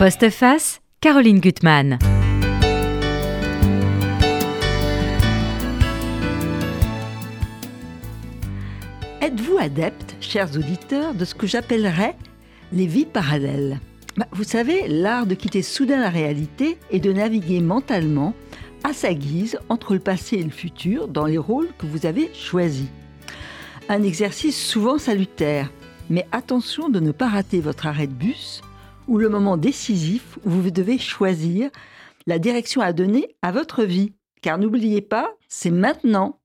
Postface, Caroline Gutmann. Êtes-vous adepte, chers auditeurs, de ce que j'appellerais les vies parallèles? Bah, Vous savez, l'art de quitter soudain la réalité et de naviguer mentalement à sa guise entre le passé et le futur dans les rôles que vous avez choisis. Un exercice souvent salutaire, mais attention de ne pas rater votre arrêt de bus ou le moment décisif où vous devez choisir la direction à donner à votre vie. Car n'oubliez pas, c'est maintenant.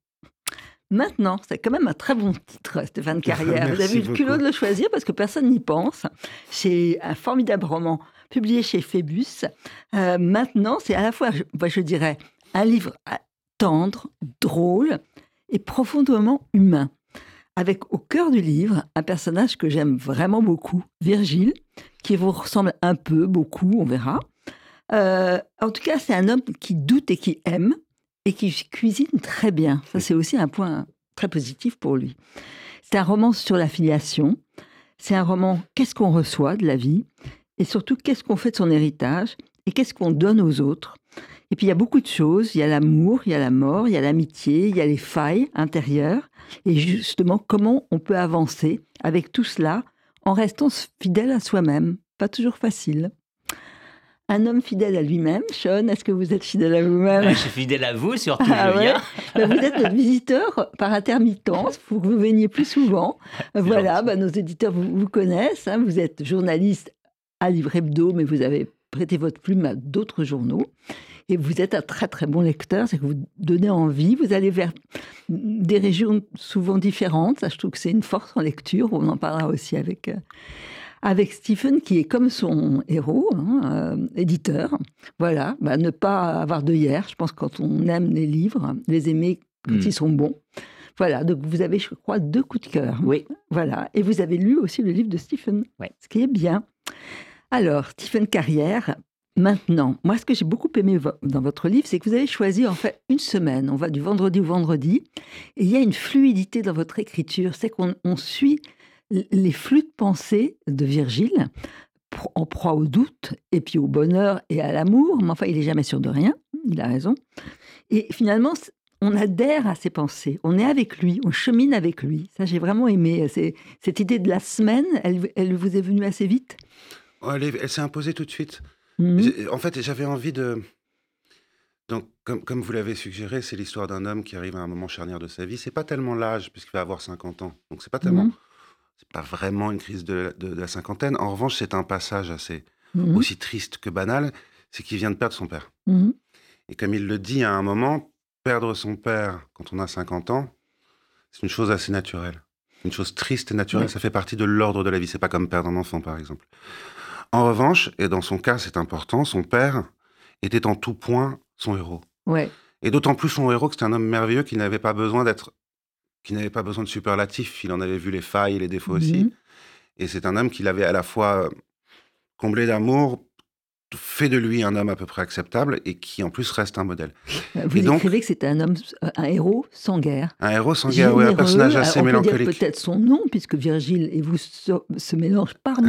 Maintenant, c'est quand même un très bon titre, Stéphane Carrière. vous avez eu le culot de le choisir parce que personne n'y pense. C'est un formidable roman publié chez Phébus. Euh, maintenant, c'est à la fois, je, dirais, un livre tendre, drôle et profondément humain. Avec au cœur du livre un personnage que j'aime vraiment beaucoup, Virgile, qui vous ressemble un peu, beaucoup, on verra. Euh, en tout cas, c'est un homme qui doute et qui aime et qui cuisine très bien. Ça, c'est aussi un point très positif pour lui. C'est un roman sur la filiation. C'est un roman qu'est-ce qu'on reçoit de la vie et surtout qu'est-ce qu'on fait de son héritage et qu'est-ce qu'on donne aux autres. Et puis il y a beaucoup de choses. Il y a l'amour, il y a la mort, il y a l'amitié, il y a les failles intérieures et justement comment on peut avancer avec tout cela en restant fidèle à soi-même? Pas toujours facile. Un homme fidèle à lui-même. Sean, est-ce que vous êtes fidèle à vous-même? Je suis fidèle à vous, surtout Ah ouais? Ben, vous êtes notre visiteur par intermittence, pour que vous veniez plus souvent. Voilà, ben, nos éditeurs vous, vous connaissent. hein. Vous êtes journaliste à Livre Hebdo, mais vous avez prêté votre plume à d'autres journaux. Et vous êtes un très très bon lecteur, c'est que vous donnez envie. Vous allez vers des régions souvent différentes. Ça, je trouve que c'est une force en lecture. On en parlera aussi avec, euh, avec Stephen, qui est comme son héros, hein, euh, éditeur. Voilà, bah, ne pas avoir de hier. Je pense que quand on aime les livres, les aimer quand Hmm. ils sont bons. Voilà, donc vous avez, je crois, deux coups de cœur. Oui. Voilà, et vous avez lu aussi le livre de Stephen, Ouais. ce qui est bien. Alors, Stephen Carrière, maintenant, moi, ce que j'ai beaucoup aimé dans votre livre, c'est que vous avez choisi en fait une semaine. On va du vendredi au vendredi, et il y a une fluidité dans votre écriture. C'est qu'on on suit les flux de pensée de Virgile, en proie au doute, et puis au bonheur et à l'amour. Mais enfin, il est jamais sûr de rien. Il a raison. Et finalement, on adhère à ses pensées. On est avec lui, on chemine avec lui. Ça, j'ai vraiment aimé. Cette idée de la semaine, elle, vous est venue assez vite? Oh, elle s'est imposée tout de suite. J'ai- En fait, j'avais envie de. Donc, comme, comme vous l'avez suggéré, c'est l'histoire d'un homme qui arrive à un moment charnière de sa vie. C'est pas tellement l'âge, puisqu'il va avoir 50 ans. Donc, c'est pas tellement. Mhm. C'est pas vraiment une crise de, de- de la cinquantaine. En revanche, c'est un passage assez Mhm. aussi triste que banal. C'est qu'il vient de perdre son père. Et comme il le dit à un moment, perdre son père quand on a 50 ans, c'est une chose assez naturelle. Une chose triste et naturelle, Ouais. ça fait partie de l'ordre de la vie. C'est pas comme perdre un enfant, par exemple. En revanche, et dans son cas, c'est important, son père était en tout point son héros. Ouais. Et d'autant plus son héros que c'est un homme merveilleux qui n'avait pas besoin d'être, qui n'avait pas besoin de superlatifs. Il en avait vu les failles et les défauts aussi. Mhm. Et c'est un homme qui l'avait à la fois comblé d'amour, fait de lui un homme à peu près acceptable et qui en plus reste un modèle. Vous Et donc- écrivez que c'était un homme, un héros sans guerre. Un héros sans guerre, oui, un personnage assez on mélancolique. peut-être son nom, puisque Virgile et vous se, se mélangent par c'est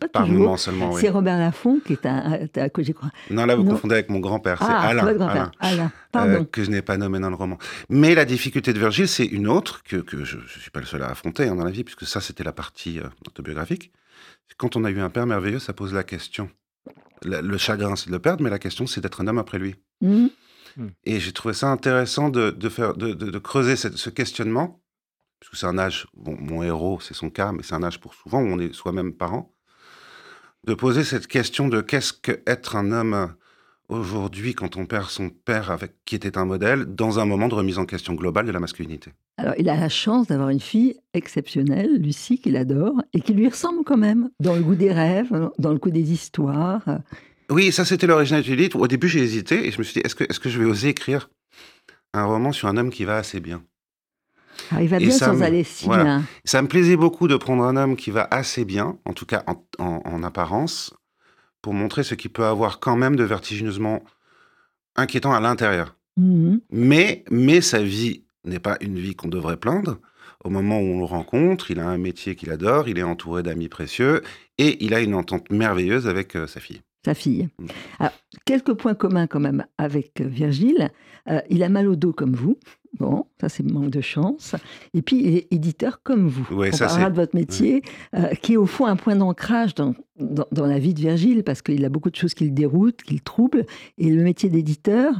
pas Par toujours. moment seulement, oui. C'est Robert Laffont qui est un, un- que j'ai crois. Non, là, vous Non. confondez avec mon grand-père, c'est Ah, Alain. grand-père. Alain, Alain. euh, que je n'ai pas nommé dans le roman. Mais la difficulté de Virgile, c'est une autre que, que je ne suis pas le seul à affronter hein, dans la vie, puisque ça, c'était la partie euh, autobiographique. Quand on a eu un père merveilleux, ça pose la question. Le chagrin, c'est de le perdre, mais la question, c'est d'être un homme après lui. Mhm. Et j'ai trouvé ça intéressant de, de faire, de, de- de creuser cette- ce questionnement, puisque c'est un âge, bon, mon héros, c'est son cas, mais c'est un âge pour souvent où on est soi-même parent, de poser cette question de qu'est-ce que être un homme euh, aujourd'hui quand on perd son père avec qui était un modèle, dans un moment de remise en question globale de la masculinité. Alors, il a la chance d'avoir une fille exceptionnelle, Lucie, qu'il adore, et qui lui ressemble quand même, dans le goût des rêves, dans le goût des histoires. Oui, ça c'était l'originalité du livre. Au début, j'ai hésité et je me suis dit, est-ce que, je vais oser écrire un roman sur un homme qui va assez bien? Alors, il va bien sans me- aller si voilà. loin. Ça me plaisait beaucoup de prendre un homme qui va assez bien, en tout cas en, en- en apparence, pour montrer ce qu'il peut avoir quand même de vertigineusement inquiétant à l'intérieur. Mhm. Mais, mais sa vie n'est pas une vie qu'on devrait plaindre. Au moment où on le rencontre, il a un métier qu'il adore, il est entouré d'amis précieux et il a une entente merveilleuse avec euh, sa fille. sa fille. Alors, quelques points communs quand même avec Virgile. Euh, il a mal au dos comme vous. Bon, ça c'est manque de chance. Et puis il est éditeur comme vous. Ouais, On ça, parlera de votre métier, euh, qui est au fond un point d'ancrage dans, dans, dans la vie de Virgile, parce qu'il a beaucoup de choses qui le déroutent, qui le troublent. Et le métier d'éditeur,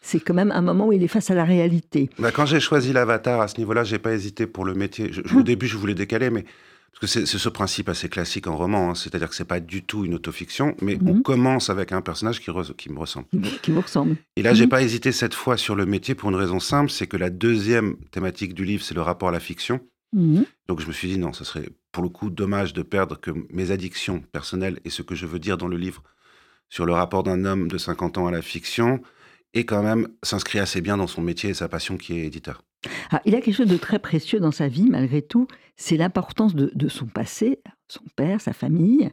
c'est quand même un moment où il est face à la réalité. Bah, quand j'ai choisi l'avatar à ce niveau-là, j'ai pas hésité pour le métier. Je- je- au début, je voulais décaler, mais parce que c'est ce principe assez classique en roman, hein, c'est-à-dire que c'est pas du tout une autofiction, mais on Mhm. commence avec un personnage qui, re- qui me ressemble. qui vous ressemble. Et là, j'ai Mhm. pas hésité cette fois sur le métier pour une raison simple, c'est que la deuxième thématique du livre, c'est le rapport à la fiction. Mhm. Donc je me suis dit non, ce serait pour le coup dommage de perdre que mes addictions personnelles et ce que je veux dire dans le livre sur le rapport d'un homme de 50 ans à la fiction et quand même s'inscrit assez bien dans son métier et sa passion qui est éditeur. Ah, il a quelque chose de très précieux dans sa vie, malgré tout, c'est l'importance de, son passé, son père, sa famille,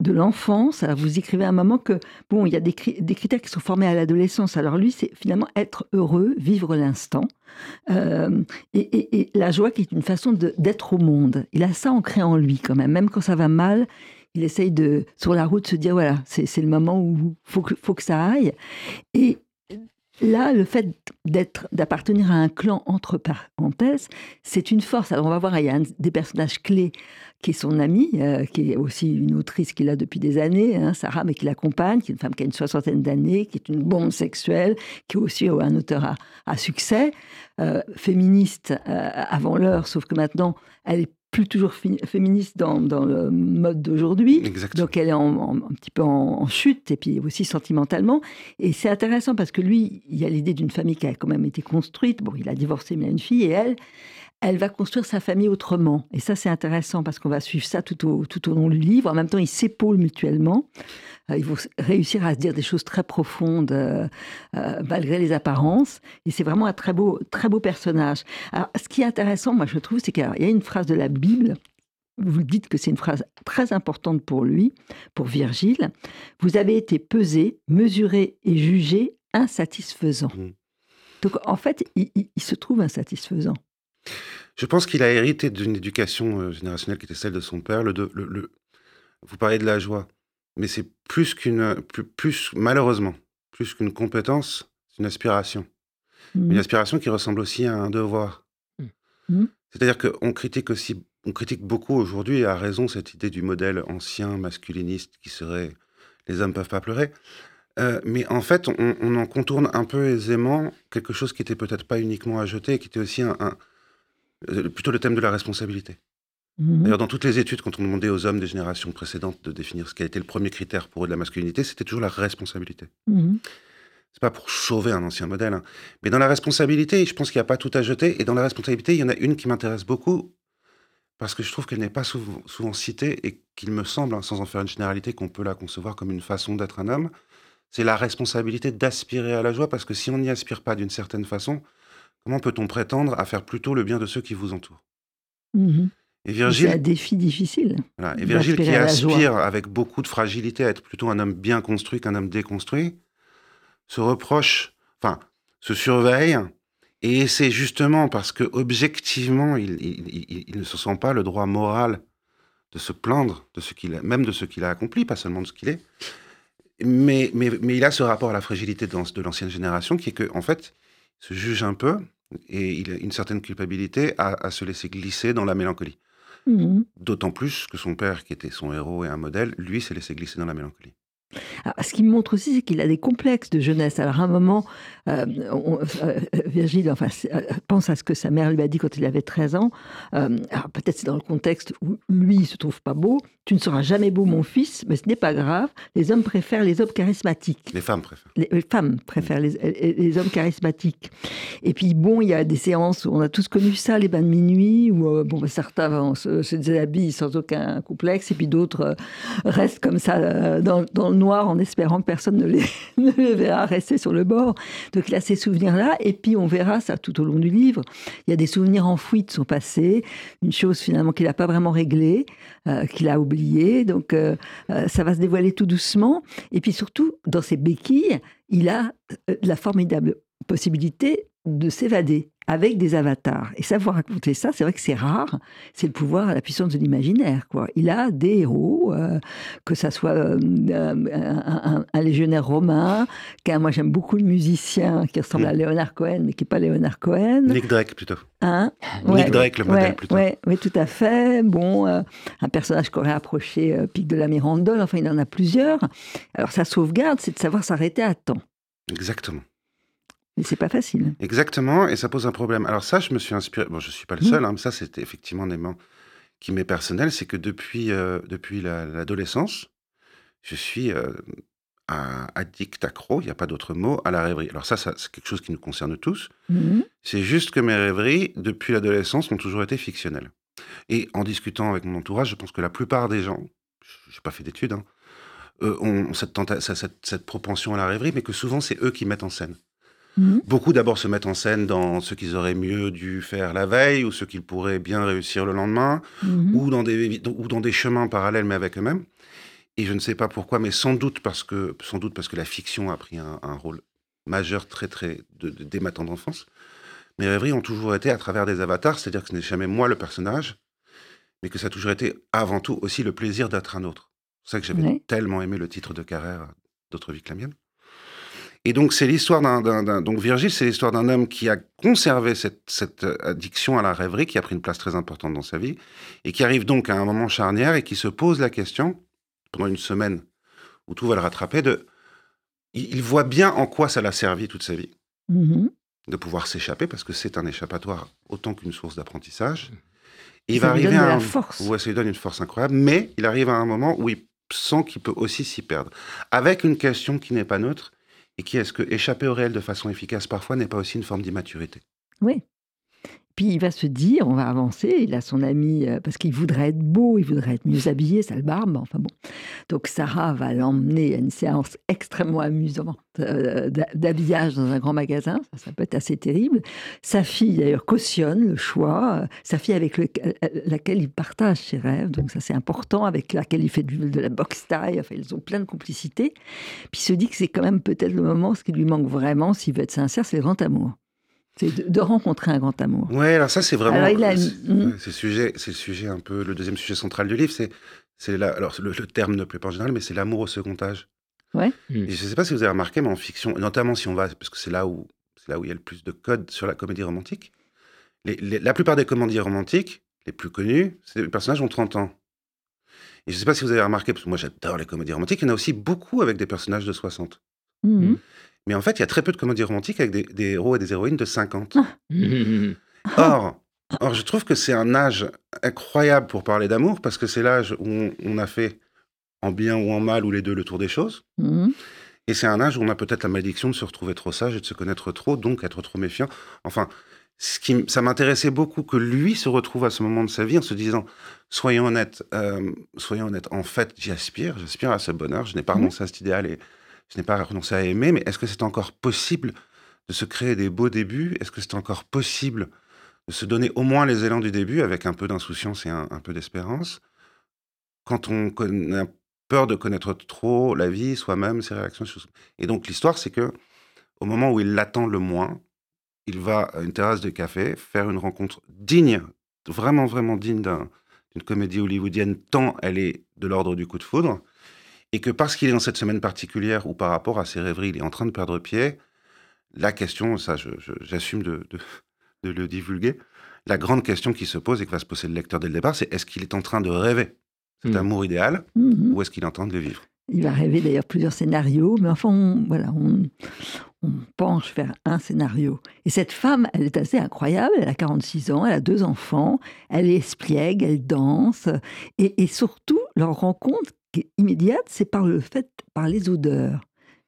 de l'enfance. Vous écrivez à un moment que, bon, il y a des, cri- des critères qui sont formés à l'adolescence. Alors lui, c'est finalement être heureux, vivre l'instant. Euh, et, la joie qui est une façon d'être au monde. Il a ça ancré en lui quand même. Même quand ça va mal, il essaye de, sur la route, se dire, voilà, c'est le moment où faut que, faut que ça aille. Et là, le fait d'être, d'appartenir à un clan entre parenthèses, c'est une force. Alors on va voir, il y a un des personnages clés qui est son amie, euh, qui est aussi une autrice qu'il a depuis des années, hein, Sarah, mais qui l'accompagne, qui est une femme qui a une soixantaine d'années, qui est une bombe sexuelle, qui est aussi un auteur à, succès, euh, féministe euh, avant l'heure, sauf que maintenant, elle est plus toujours féministe dans, dans le mode d'aujourd'hui. Donc elle est en- en- un petit peu en, en chute, et puis aussi sentimentalement. Et c'est intéressant parce que lui, il y a l'idée d'une famille qui a quand même été construite. Bon, il a divorcé, mais il a une fille, et elle, elle va construire sa famille autrement. Et ça, c'est intéressant parce qu'on va suivre ça tout au, tout au long du livre. En même temps, ils s'épaulent mutuellement. Euh, ils vont réussir à se dire des choses très profondes euh, euh, malgré les apparences. Et c'est vraiment un très beau, très beau personnage. Alors, ce qui est intéressant, moi, je trouve, c'est qu'il y a une phrase de la Bible. Vous dites que c'est une phrase très importante pour lui, pour Virgile. Vous avez été pesé, mesuré et jugé insatisfaisant. Mhm. Donc, en fait, il, il- il se trouve insatisfaisant. Je pense qu'il a hérité d'une éducation euh, générationnelle qui était celle de son père. Le, de- le- le- Vous parlez de la joie, mais c'est plus qu'une, plus, plus malheureusement, plus qu'une compétence, c'est une aspiration. Une aspiration qui ressemble aussi à un devoir. Mhm. C'est-à-dire qu'on critique aussi, on critique beaucoup aujourd'hui, et à raison, cette idée du modèle ancien masculiniste qui serait les hommes peuvent pas pleurer. Euh, mais en fait, on, on en contourne un peu aisément quelque chose qui était peut-être pas uniquement à jeter, qui était aussi un, un- plutôt le thème de la responsabilité. Mhm. D'ailleurs, dans toutes les études, quand on demandait aux hommes des générations précédentes de définir ce qui a été le premier critère pour eux de la masculinité, c'était toujours la responsabilité. Mhm. C'est pas pour sauver un ancien modèle, hein. mais dans la responsabilité, je pense qu'il n'y a pas tout à jeter. Et dans la responsabilité, il y en a une qui m'intéresse beaucoup parce que je trouve qu'elle n'est pas souvent, souvent citée et qu'il me semble, hein, sans en faire une généralité, qu'on peut la concevoir comme une façon d'être un homme. C'est la responsabilité d'aspirer à la joie parce que si on n'y aspire pas d'une certaine façon, comment peut-on prétendre à faire plutôt le bien de ceux qui vous entourent? Mhm. Et C'est Virgile, un défi difficile. voilà. Et Virgile qui aspire avec beaucoup de fragilité à être plutôt un homme bien construit qu'un homme déconstruit, se reproche, enfin, se surveille, et c'est justement parce que objectivement, il, il- il- il ne se sent pas le droit moral de se plaindre de ce qu'il a, même de ce qu'il a accompli, pas seulement de ce qu'il est. Mais, mais, mais il a ce rapport à la fragilité de l'ancienne génération qui est que, en fait, il se juge un peu et il a une certaine culpabilité à, à se laisser glisser dans la mélancolie. Mhm. D'autant plus que son père, qui était son héros et un modèle, lui s'est laissé glisser dans la mélancolie. Alors, ce qui me montre aussi, c'est qu'il a des complexes de jeunesse. Alors, à un moment, euh, on- euh, Virgile enfin, euh, pense à ce que sa mère lui a dit quand il avait 13 ans. Euh, alors, peut-être c'est dans le contexte où lui, il se trouve pas beau. Tu ne seras jamais beau, mon fils, mais ce n'est pas grave. Les hommes préfèrent les hommes charismatiques. Les femmes préfèrent. Les, les femmes préfèrent les, hommes charismatiques. Et puis, bon, il y a des séances où on a tous connu ça, les bains de minuit, où bon, bah, certains vont se, se déshabillent sans aucun complexe, et puis d'autres restent comme ça dans, dans le noir en espérant que personne ne les, verra rester sur le bord. Donc, il a ces souvenirs-là, et puis on verra ça tout au long du livre. Il y a des souvenirs enfouis de son passé, une chose finalement qu'il n'a pas vraiment réglée, euh, qu'il a oubliée. Donc, euh, euh, ça va se dévoiler tout doucement. Et puis surtout, dans ses béquilles, il a la formidable possibilité de s'évader avec des avatars. Et savoir raconter ça, c'est vrai que c'est rare. C'est le pouvoir, la puissance de l'imaginaire. Quoi. Il a des héros, euh, que ça soit euh, un, légionnaire romain, qu'un, moi j'aime beaucoup le musicien qui ressemble à mm. Léonard Cohen, mais qui n'est pas Léonard Cohen. Nick Drake plutôt. Hein? Nick Drake, le modèle plutôt. Oui, tout à fait. Bon, euh, un personnage qui aurait approché Pic de la Mirandole, enfin il en a plusieurs. Alors sa sauvegarde, c'est de savoir s'arrêter à temps. Exactement. Mais c'est pas facile. Exactement, et ça pose un problème. Alors ça, je me suis inspiré. Bon, je suis pas le seul. Hein, mais ça, c'était effectivement un élément qui m'est personnel, c'est que depuis euh, depuis l'adolescence, je suis euh, addict, accro. Il n'y a pas d'autre mot à la rêverie. Alors ça, ça c'est quelque chose qui nous concerne tous. Mmh. C'est juste que mes rêveries, depuis l'adolescence, ont toujours été fictionnelles. Et en discutant avec mon entourage, je pense que la plupart des gens, je n'ai pas fait d'études, hein, euh, ont cette, cette, cette, propension à la rêverie, mais que souvent c'est eux qui mettent en scène. Mhm. Beaucoup d'abord se mettent en scène dans ce qu'ils auraient mieux dû faire la veille ou ce qu'ils pourraient bien réussir le lendemain mhm. ou, dans des, ou dans des chemins parallèles mais avec eux-mêmes. Et je ne sais pas pourquoi, mais sans doute parce que, sans doute parce que la fiction a pris un, rôle majeur très très de, de, dès ma tendre enfance. Mes rêveries ont toujours été à travers des avatars, c'est-à-dire que ce n'est jamais moi le personnage, mais que ça a toujours été avant tout aussi le plaisir d'être un autre. C'est ça que j'avais tellement aimé le titre de Carrère d'autres vies que la mienne. Et donc, c'est l'histoire d'un. Donc, Virgile, c'est l'histoire d'un homme qui a conservé cette, cette, addiction à la rêverie, qui a pris une place très importante dans sa vie, et qui arrive donc à un moment charnière et qui se pose la question, pendant une semaine où tout va le rattraper, de. Il, voit bien en quoi ça l'a servi toute sa vie. Mmh de pouvoir s'échapper, parce que c'est un échappatoire autant qu'une source d'apprentissage. Et il va arriver à un. Force. Ouais, ça lui donne une force incroyable, mais il arrive à un moment où il sent qu'il peut aussi s'y perdre. Avec une question qui n'est pas neutre, et qui est-ce que échapper au réel de façon efficace parfois n'est pas aussi une forme d'immaturité? Oui. Puis il va se dire, on va avancer, il a son ami, euh, parce qu'il voudrait être beau, il voudrait être mieux habillé, ça le barbe, enfin bon. Donc Sarah va l'emmener à une séance extrêmement amusante euh, d'habillage dans un grand magasin, ça, peut être assez terrible. Sa fille d'ailleurs cautionne le choix, euh, sa fille avec laquelle il partage ses rêves, donc ça c'est important, avec laquelle il fait de la boxe taille, enfin ils ont plein de complicité. Puis il se dit que c'est quand même peut-être le moment, ce qui lui manque vraiment, s'il veut être sincère, c'est le grand amour. C'est de, rencontrer un grand amour. Oui, alors ça, c'est vraiment. Hmm. C'est le sujet, c'est le sujet un peu, le deuxième sujet central du livre, c'est. C'est là, alors le, terme ne plaît pas en général, mais c'est l'amour au second âge. Ouais. Hmm. Et je ne sais pas si vous avez remarqué, mais en fiction, notamment si on va, parce que c'est là où c'est là où il y a le plus de codes sur la comédie romantique. la plupart des comédies romantiques, les plus connues, les personnages ont 30 ans. Et je ne sais pas si vous avez remarqué, parce que moi j'adore les comédies romantiques, il y en a aussi beaucoup avec des personnages de 60. Mmh. Mais en fait, il y a très peu de comédies romantiques avec des, héros et des héroïnes de 50. or, or, je trouve que c'est un âge incroyable pour parler d'amour, parce que c'est l'âge où on, a fait, en bien ou en mal, ou les deux, le tour des choses. Mmh. Et c'est un âge où on a peut-être la malédiction de se retrouver trop sage et de se connaître trop, donc être trop méfiant. Enfin, ce qui, ça m'intéressait beaucoup que lui se retrouve à ce moment de sa vie en se disant soyons honnêtes, euh, soyons honnêtes. En fait, j'y aspire, j'aspire à ce bonheur. Je n'ai pas mmh. renoncé à cet idéal et je n'ai pas renoncé à aimer, mais est-ce que c'est encore possible de se créer des beaux débuts? Est-ce que c'est encore possible de se donner au moins les élans du début avec un peu d'insouciance et un, peu d'espérance? Quand on a peur de connaître trop la vie, soi-même, ses réactions Et donc l'histoire, c'est que au moment où il l'attend le moins, il va à une terrasse de café faire une rencontre digne, vraiment vraiment digne d'une comédie hollywoodienne, tant elle est de l'ordre du coup de foudre et que parce qu'il est dans cette semaine particulière ou par rapport à ses rêveries, il est en train de perdre pied, la question, ça j'assume de, de, le divulguer, la grande question qui se pose et que va se poser le lecteur dès le départ, c'est est-ce qu'il est en train de rêver cet mmh. amour idéal mmh ou est-ce qu'il est en train de le vivre? Il va rêver d'ailleurs plusieurs scénarios, mais enfin, on, voilà, on, on penche vers un scénario. Et cette femme, elle est assez incroyable, elle a 46 ans, elle a deux enfants, elle est espiègle, elle danse, et, et surtout, leur rencontre immédiate, c'est par le fait, par les odeurs.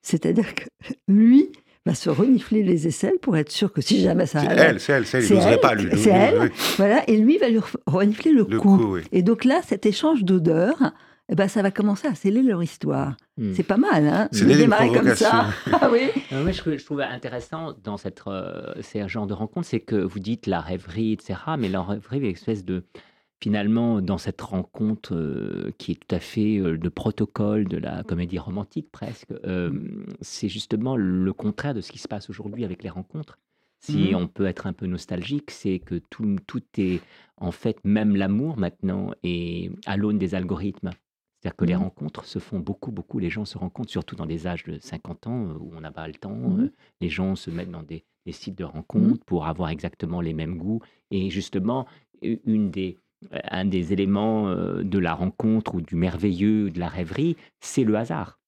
C'est-à-dire que lui va se renifler les aisselles pour être sûr que si jamais ça C'est elle, c'est elle, c'est elle, il n'oserait pas lui. C'est elle, voilà, et lui va lui renifler le, cou. Et donc là, cet échange d'odeurs, eh ben, ça va commencer à sceller leur histoire. Hmm. C'est pas mal, hein C'est démarrer comme ça. ah oui. Euh, moi, ce que je trouve intéressant dans cette, euh, ces genres de rencontres, c'est que vous dites la rêverie, etc., mais la rêverie, une espèce de finalement, dans cette rencontre euh, qui est tout à fait le euh, protocole de la comédie romantique presque, euh, c'est justement le contraire de ce qui se passe aujourd'hui avec les rencontres. Si Mhm. on peut être un peu nostalgique, c'est que tout, tout est, en fait, même l'amour maintenant est à l'aune des algorithmes. C'est-à-dire que les Mhm. rencontres se font beaucoup, beaucoup. Les gens se rencontrent, surtout dans des âges de 50 ans euh, où on n'a pas le temps. Les gens se mettent dans des, des sites de rencontres pour avoir exactement les mêmes goûts. Et justement, une des, un des éléments euh, de la rencontre ou du merveilleux, de la rêverie, c'est le hasard,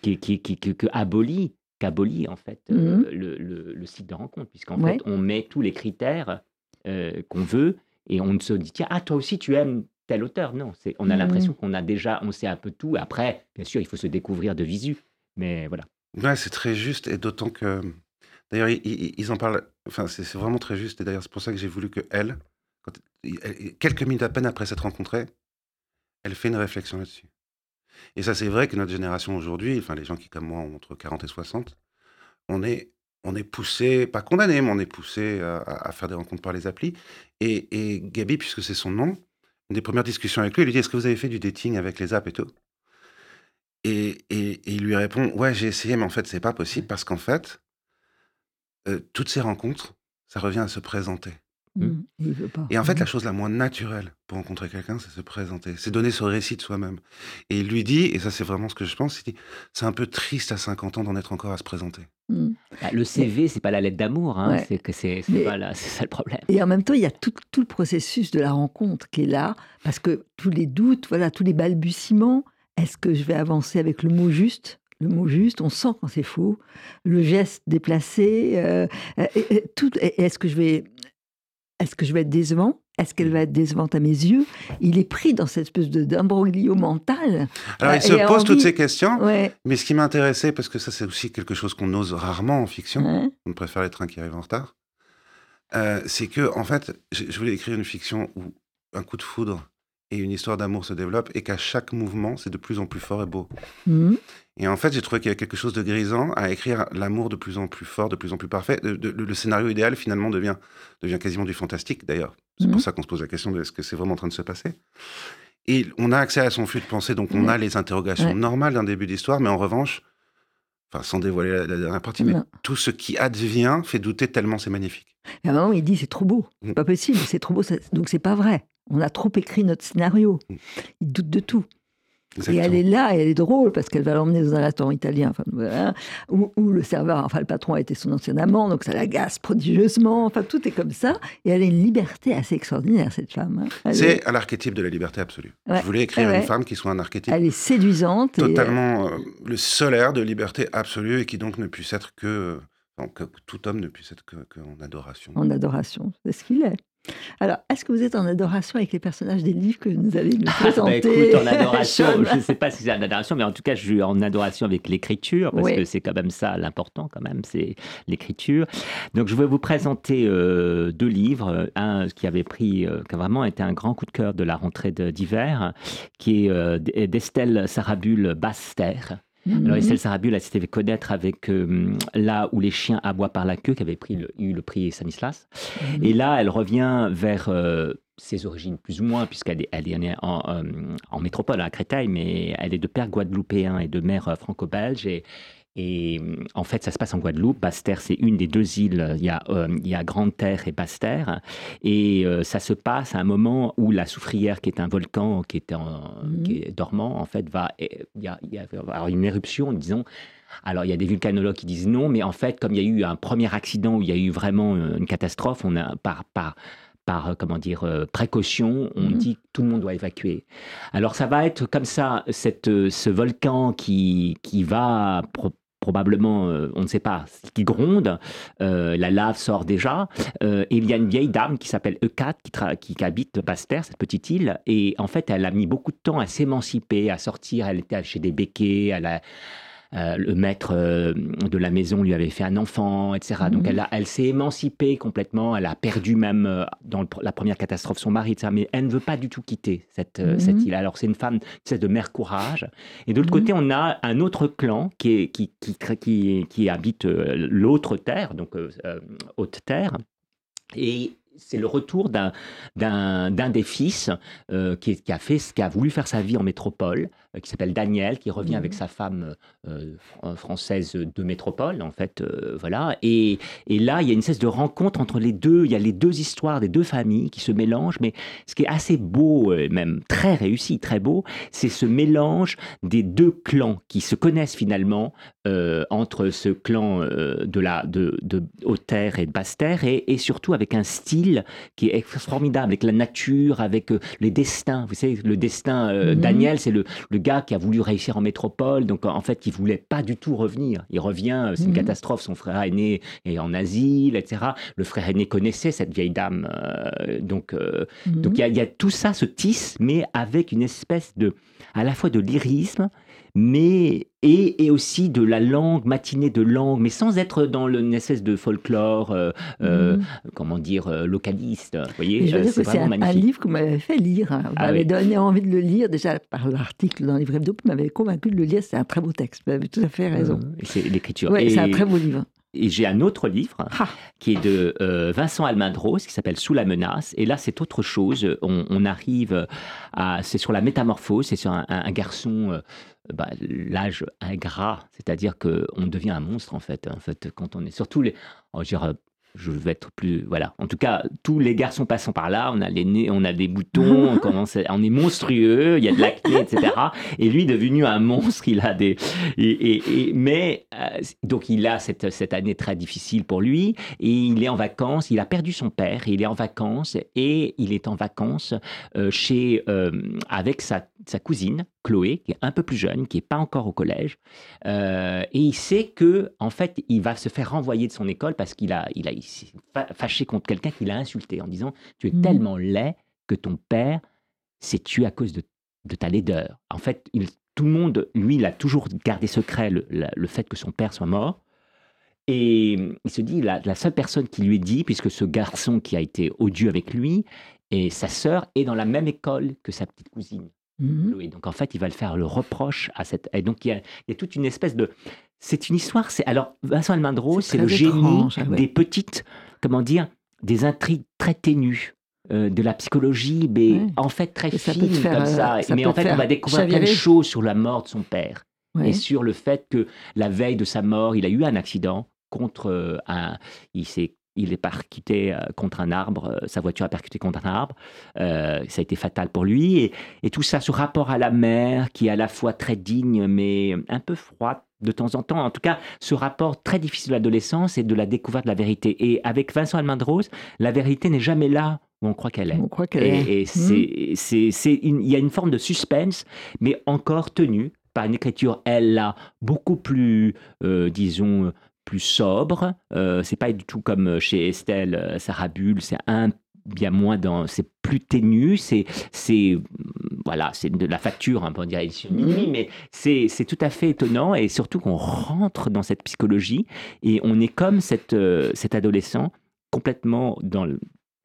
qui, qui, qui, abolit, qu'abolit en fait euh, Mhm. le, le- le site de rencontre, puisqu'en Ouais. fait, on met tous les critères euh, qu'on veut et on ne se dit, tiens, ah, toi aussi, tu aimes tel auteur. Non, c'est, on a Mhm. l'impression qu'on a déjà, on sait un peu tout. Après, bien sûr, il faut se découvrir de visu, mais voilà. Ouais, c'est très juste, et d'autant que. D'ailleurs, ils, ils- en parlent. Enfin, c'est c'est vraiment très juste, et d'ailleurs, c'est pour ça que j'ai voulu que elle, quelques minutes à peine après s'être rencontrée, elle fait une réflexion là-dessus. Et ça, c'est vrai que notre génération aujourd'hui, enfin, les gens qui, comme moi, ont entre 40 et 60, on est, on est poussé, pas condamné, mais on est poussé à, faire des rencontres par les applis. Et, et Gabi, puisque c'est son nom, une des premières discussions avec lui, il lui dit Est-ce que vous avez fait du dating avec les apps et tout? Et, et- et il lui répond Ouais, j'ai essayé, mais en fait, c'est pas possible parce qu'en fait, euh, toutes ces rencontres, ça revient à se présenter. Il veut pas. Et en fait, la chose la moins naturelle pour rencontrer quelqu'un, c'est se présenter, c'est donner son récit de soi-même. Et il lui dit, et ça c'est vraiment ce que je pense, il dit, c'est un peu triste à 50 ans d'en être encore à se présenter. Mhm. Bah, le CV, c'est pas la lettre d'amour, hein, Ouais. c'est que c'est, c'est Mais- pas là, c'est ça le problème. Et en même temps, il y a tout, tout le processus de la rencontre qui est là, parce que tous les doutes, voilà, tous les balbutiements, est-ce que je vais avancer avec le mot juste? Le mot juste, on sent quand c'est faux, le geste déplacé, euh, euh, et- et tout, est-ce que je vais, est-ce que je vais être décevant? Est-ce qu'elle va être décevante à mes yeux? Il est pris dans cette espèce de d'imbroglio mental. Alors il se et a pose toutes ces questions, Ouais. mais ce qui m'intéressait, parce que ça c'est aussi quelque chose qu'on ose rarement en fiction, on préfère les trains qui arrivent en retard, euh, c'est que en fait, je je voulais écrire une fiction où un coup de foudre et une histoire d'amour se développent et qu'à chaque mouvement, c'est de plus en plus fort et beau. Mhm. Et en fait, j'ai trouvé qu'il y avait quelque chose de grisant à écrire l'amour de plus en plus fort, de plus en plus parfait. De- de- le, scénario idéal, finalement, devient, devient quasiment du fantastique, d'ailleurs. C'est pour ça qu'on se pose la question de est-ce que c'est vraiment en train de se passer Et on a accès à son flux de pensée, donc on a les interrogations Ouais. normales d'un début d'histoire, mais en revanche, enfin, sans dévoiler la, la dernière partie, mais Non. tout ce qui advient fait douter tellement c'est magnifique. Et à un moment, il dit c'est trop beau, Mm. c'est pas possible, c'est trop beau, ça- donc c'est pas vrai. On a trop écrit notre scénario. Mm. Il doute de tout. Et elle est là, et elle est drôle parce qu'elle va l'emmener dans un restaurant italien, enfin, voilà, où, où le serveur, enfin le patron a été son ancien amant, donc ça l'agace prodigieusement. Enfin, tout est comme ça. Et elle a une liberté assez extraordinaire, cette femme. hein. Elle, est, C'est à l'archétype de la liberté absolue. Ouais. Je voulais écrire Ouais, une femme qui soit un archétype elle est séduisante. et- totalement euh, le solaire de liberté absolue et qui donc ne puisse être que, euh, enfin, que tout homme ne puisse être que, que en adoration. en adoration, c'est ce qu'il est. Alors, est-ce que vous êtes en adoration avec les personnages des livres que vous allez nous Ah, présenter bah, écoute, en adoration, je ne sais pas si c'est en adoration, mais en tout cas, je suis en adoration avec l'écriture, parce Oui. que c'est quand même ça l'important, quand même, c'est l'écriture. Donc, je vais vous présenter euh, deux livres. Un qui avait pris, euh, qui a vraiment été un grand coup de cœur de la rentrée d'hiver, qui est euh, d'Estelle Sarabul Basse-Terre. Mhm. Alors Estelle Sarabul, elle s'était fait connaître avec euh, Là où les chiens aboient par la queue, qui avait pris le- eu le prix Stanislas. Mhm. Et là, elle revient vers euh, ses origines, plus ou moins, puisqu'elle est, elle est née en, euh, en métropole, à Créteil, mais elle est de père guadeloupéen et de mère franco-belge. Et, et euh, en fait, ça se passe en Guadeloupe. Basse-Terre, c'est une des deux îles. Il y a, euh, il y a Grande-Terre et Basse-Terre. Et euh, ça se passe à un moment où la Soufrière, qui est un volcan qui est, en- Mhm. qui est dormant, en fait, va. Il y a, il y a- une éruption, disons. Alors, il y a des vulcanologues qui disent non, mais en fait, comme il y a eu un premier accident où il y a eu vraiment euh, une catastrophe, on a par, par, par euh, comment dire, euh, précaution, on Mhm. dit que tout le monde doit évacuer. Alors, ça va être comme ça, cette, ce volcan qui, qui va pro- probablement, euh, on ne sait pas, qui gronde, euh, la lave sort déjà, euh, et il y a une vieille dame qui s'appelle Eucat, qui, tra- qui, qui habite Basse-Terre, cette petite île, et en fait, elle a mis beaucoup de temps à s'émanciper, à sortir, elle était chez des béquets, elle a, euh, le maître euh, de la maison lui avait fait un enfant, etc. Donc Mhm. elle, a- elle s'est émancipée complètement, elle a perdu même euh, dans le- la première catastrophe son mari, etc. mais elle ne veut pas du tout quitter cette, Mhm. cette île. Alors c'est une femme de mère courage. Et de l'autre Mhm. côté, on a un autre clan qui, est, qui, qui, qui, qui habite l'autre terre, donc euh, haute terre. Et c'est le retour d'un des fils euh, qui, qui, a fait voulu faire sa vie en métropole qui s'appelle Daniel qui revient avec mmh. sa femme euh, française de métropole en fait voilà et, et, là il y a une espèce de rencontre entre les deux il y a les deux histoires des deux familles qui se mélangent mais ce qui est assez beau même très réussi très beau c'est ce mélange des deux clans qui se connaissent finalement entre ce clan de la de, de Haute-Terre et de Basse-Terre et, et surtout avec un style qui est formidable, avec la nature, avec euh, les destins. Vous savez, le destin, euh, mhm. Daniel, c'est le, le, gars qui a voulu réussir en métropole, donc en fait, il voulait pas du tout revenir. Il revient, euh, c'est une mhm. catastrophe, son frère aîné est en asile, etc. Le frère aîné connaissait cette vieille dame. donc, mhm. donc il y, y, a tout ça se tisse, mais avec une espèce de, à la fois de lyrisme, mais et, et, aussi de la langue, matinée de langue, mais sans être dans une espèce de folklore, euh, euh mm. comment dire, euh, localiste. Vous voyez, c'est vraiment un, un, livre que vous m'avez fait lire. Hein. Vous ah m'avez donné envie de le lire déjà par l'article dans Livre Hebdo, vous m'avez convaincu de le lire. C'est un très beau texte. Vous avez tout à fait raison. c'est l'écriture. Oui, c'est un très beau livre. Et j'ai un autre livre ah. qui est de Vincent Almendros qui s'appelle Sous la menace. Et là, c'est autre chose. On, on arrive à. C'est sur la métamorphose. C'est sur un, un, un garçon bah, l'âge ingrat, c'est-à-dire qu'on devient un monstre en fait. En fait, quand on est surtout les, oh, je vais être plus voilà. En tout cas tous les garçons passant par là. On a les nez, on a des boutons on commence on est monstrueux il y a de l'acné etc et lui devenu un monstre il a des et, et, mais euh, donc il a cette cette année très difficile pour lui. Et il est en vacances il a perdu son père il est en vacances et il est en vacances euh, chez euh, avec sa sa cousine Chloé, qui est un peu plus jeune, qui n'est pas encore au collège, et il sait que en fait, il va se faire renvoyer de son école parce qu'il a, il a, fâché contre quelqu'un qui l'a insulté en disant Tu es mmh. tellement laid que ton père s'est tué à cause de, ta laideur. En fait, il, tout le monde, lui, il a toujours gardé secret le, le, fait que son père soit mort. Et il se dit la, la seule personne qui lui dit, puisque ce garçon qui a été odieux avec lui et sa sœur est dans la même école que sa petite cousine. Mmh. Donc en fait, il va le faire le reproche à cette. Et donc il y a, il y a toute une espèce de. C'est une histoire. C'est alors Vincent Almendro, c'est le génie ah des petites comment dire, des intrigues très ténues. Euh, de la psychologie, mais en fait très fine comme ça. Euh, mais en fait, on va découvrir plein de choses sur la mort de son père et sur le fait que la veille de sa mort, il a eu un accident contre euh, un. Il s'est il est percuté contre un arbre, sa voiture a percuté contre un arbre, ça a été fatal pour lui, et, et, tout ça, ce rapport à la mère qui est à la fois très digne mais un peu froide de temps en temps. En tout cas, ce rapport très difficile de l'adolescence et de la découverte de la vérité. Et avec Vincent Almendros, la vérité n'est jamais là où on croit qu'elle est. On croit qu'elle est. Et mmh. c'est, c'est, il y a une forme de suspense, mais encore tenue par une écriture, elle, là, beaucoup plus, euh, disons, plus sobre. Euh, c'est pas du tout comme chez Estelle euh, Sarabul, c'est un bien moins dans, c'est plus ténu, c'est, c'est, voilà, c'est de la facture, on dirait mm-hmm. mais c'est, c'est tout à fait étonnant et surtout qu'on rentre dans cette psychologie et on est comme cette, euh, cet adolescent complètement dans le,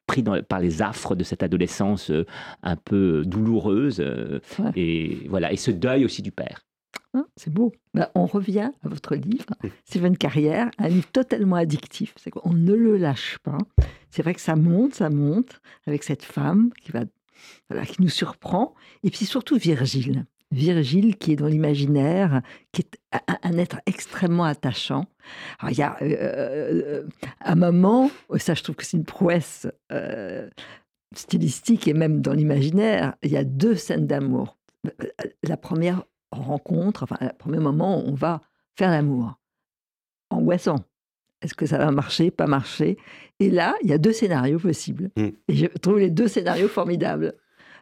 pris dans, par les affres de cette adolescence euh, un peu douloureuse euh, et voilà et ce deuil aussi du père. Hein, c'est beau. Bah, on revient à votre livre, C'est une carrière, un livre totalement addictif. C'est qu'on ne le lâche pas. C'est vrai que ça monte, ça monte avec cette femme qui va, qui nous surprend. Et puis surtout Virgile. Virgile qui est dans l'imaginaire, qui est un, être extrêmement attachant. Alors, il y a euh, euh, un moment, ça je trouve que c'est une prouesse euh, stylistique et même dans l'imaginaire, il y a deux scènes d'amour. La première rencontre, enfin, le premier moment, on va faire l'amour. Angoissant. Est-ce que ça va marcher, pas marcher? Et là, il y a deux scénarios possibles. Mm. Et je trouve les deux scénarios formidables.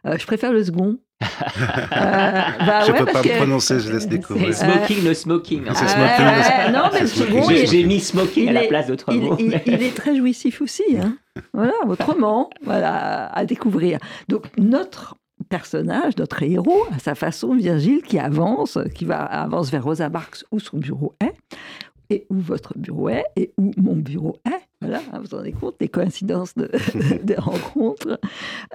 Euh, je préfère le second. euh, bah je ne peux pas me prononcer, je laisse découvrir. C'est smoking, le smoking. C'est ah, smoking. non, mais le second. J'ai mis smoking à la place d'autre mot. Il, il, est très jouissif aussi. Hein. Voilà, autrement, voilà, à découvrir. Donc, notre personnage, notre héros, à sa façon, Virgile, qui avance, qui va avance vers Rosa Parks où son bureau est, et où votre bureau est, et où mon bureau est. Voilà, hein, vous vous rendez compte des coïncidences de, des rencontres.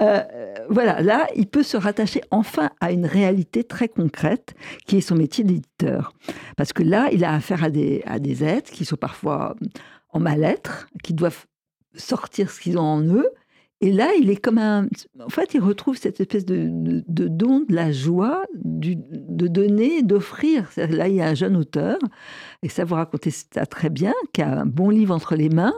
Euh, voilà, là, il peut se rattacher enfin à une réalité très concrète qui est son métier d'éditeur. Parce que là, il a affaire à des, à des êtres qui sont parfois en mal-être, qui doivent sortir ce qu'ils ont en eux, Et là, il est comme un. En fait, il retrouve cette espèce de, de, de don de la joie, du, de donner, d'offrir. Là, il y a un jeune auteur, et ça vous racontez ça très bien, qui a un bon livre entre les mains.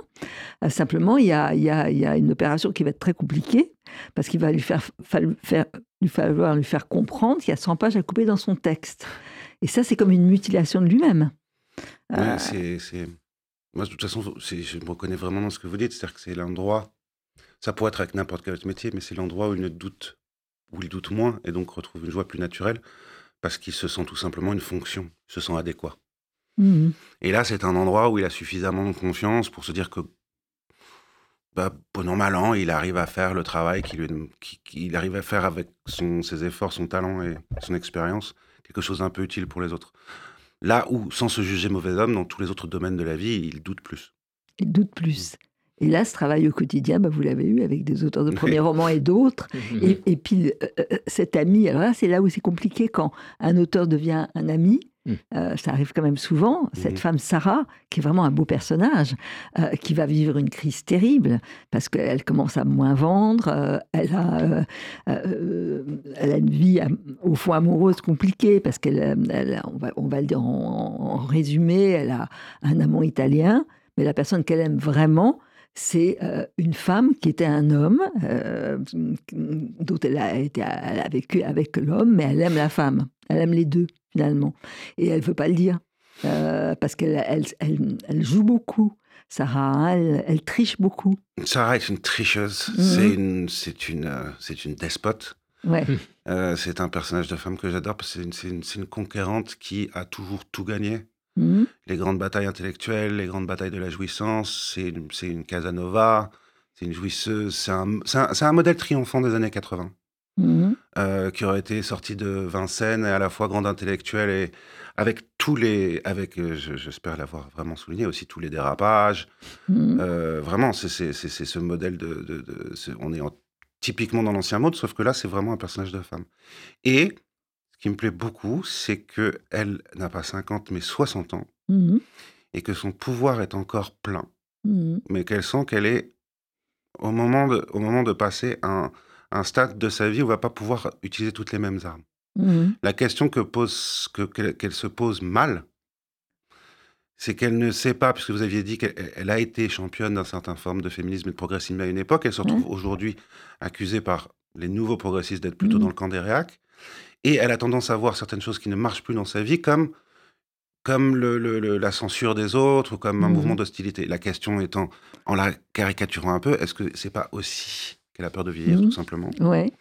Euh, simplement, il y, a, il, y a, il y a une opération qui va être très compliquée, parce qu'il va lui faire, faire, lui falloir lui faire comprendre qu'il y a 100 pages à couper dans son texte. Et ça, c'est comme une mutilation de lui-même. Ouais, euh... c'est. Moi, de toute façon, je me reconnais vraiment dans ce que vous dites. C'est-à-dire que c'est l'endroit ça pourrait être avec n'importe quel autre métier, mais c'est l'endroit où il ne doute, où il doute moins et donc retrouve une joie plus naturelle parce qu'il se sent tout simplement une fonction, il se sent adéquat. Mmh et là, c'est un endroit où il a suffisamment de confiance pour se dire que, bah, bon mal an, il arrive à faire le travail qu'il arrive à faire avec son, ses efforts, son talent et son expérience, quelque chose d'un peu utile pour les autres. Là où, sans se juger mauvais homme, dans tous les autres domaines de la vie, il doute plus. Il doute plus. Et là, ce travail au quotidien, bah, vous l'avez eu avec des auteurs de premiers romans et d'autres. et, et, puis, euh, euh, cet ami, alors là, c'est là où c'est compliqué quand un auteur devient un ami. Mmh. Euh, ça arrive quand même souvent. Cette mmh. femme, Sarah, qui est vraiment un beau personnage, euh, qui va vivre une crise terrible parce qu'elle commence à moins vendre. Euh, elle, a, elle a une vie au fond amoureuse compliquée parce qu'elle, on, va, on va le dire en, en résumé, elle a un amant italien, mais la personne qu'elle aime vraiment, c'est euh, une femme qui était un homme, euh, dont elle a, été, elle a vécu avec l'homme, mais elle aime la femme. Elle aime les deux, finalement. Et elle ne veut pas le dire, euh, parce qu'elle elle, elle, joue beaucoup. Sarah, elle, triche beaucoup. Sarah est une tricheuse. Mhm. C'est une, c'est une, c'est une despote. Ouais. c'est un personnage de femme que j'adore parce que c'est une, une, conquérante qui a toujours tout gagné. Mmh. Les grandes batailles intellectuelles, les grandes batailles de la jouissance, c'est une, une Casanova, c'est une jouisseuse, c'est un, un, un, modèle triomphant des années 80, mmh. euh, qui aurait été sorti de Vincennes et à la fois grande intellectuelle et avec tous les, avec, euh, j'espère l'avoir vraiment souligné, aussi tous les dérapages. Mmh. Euh, vraiment, c'est ce modèle de, de, de on est en, typiquement dans l'ancien mode, sauf que là, c'est vraiment un personnage de femme. Et qui me plaît beaucoup, c'est qu'elle n'a pas 50 mais 60 ans mmh et que son pouvoir est encore plein, mmh mais qu'elle sent qu'elle est au moment de, au moment de passer un, un stade de sa vie où elle va pas pouvoir utiliser toutes les mêmes armes. Mmh La question que pose, que, qu'elle, se pose mal, c'est qu'elle ne sait pas, puisque vous aviez dit qu'elle a été championne d'un certain forme de féminisme et de progressisme à une époque, elle se retrouve aujourd'hui accusée par les nouveaux progressistes d'être plutôt dans le camp des réacs. Et elle a tendance à voir certaines choses qui ne marchent plus dans sa vie comme, comme le, le, la censure des autres ou comme un mmh mouvement d'hostilité. La question étant, en la caricaturant un peu, est-ce que c'est pas aussi qu'elle a peur de vieillir, tout mmh. simplement? Ouais.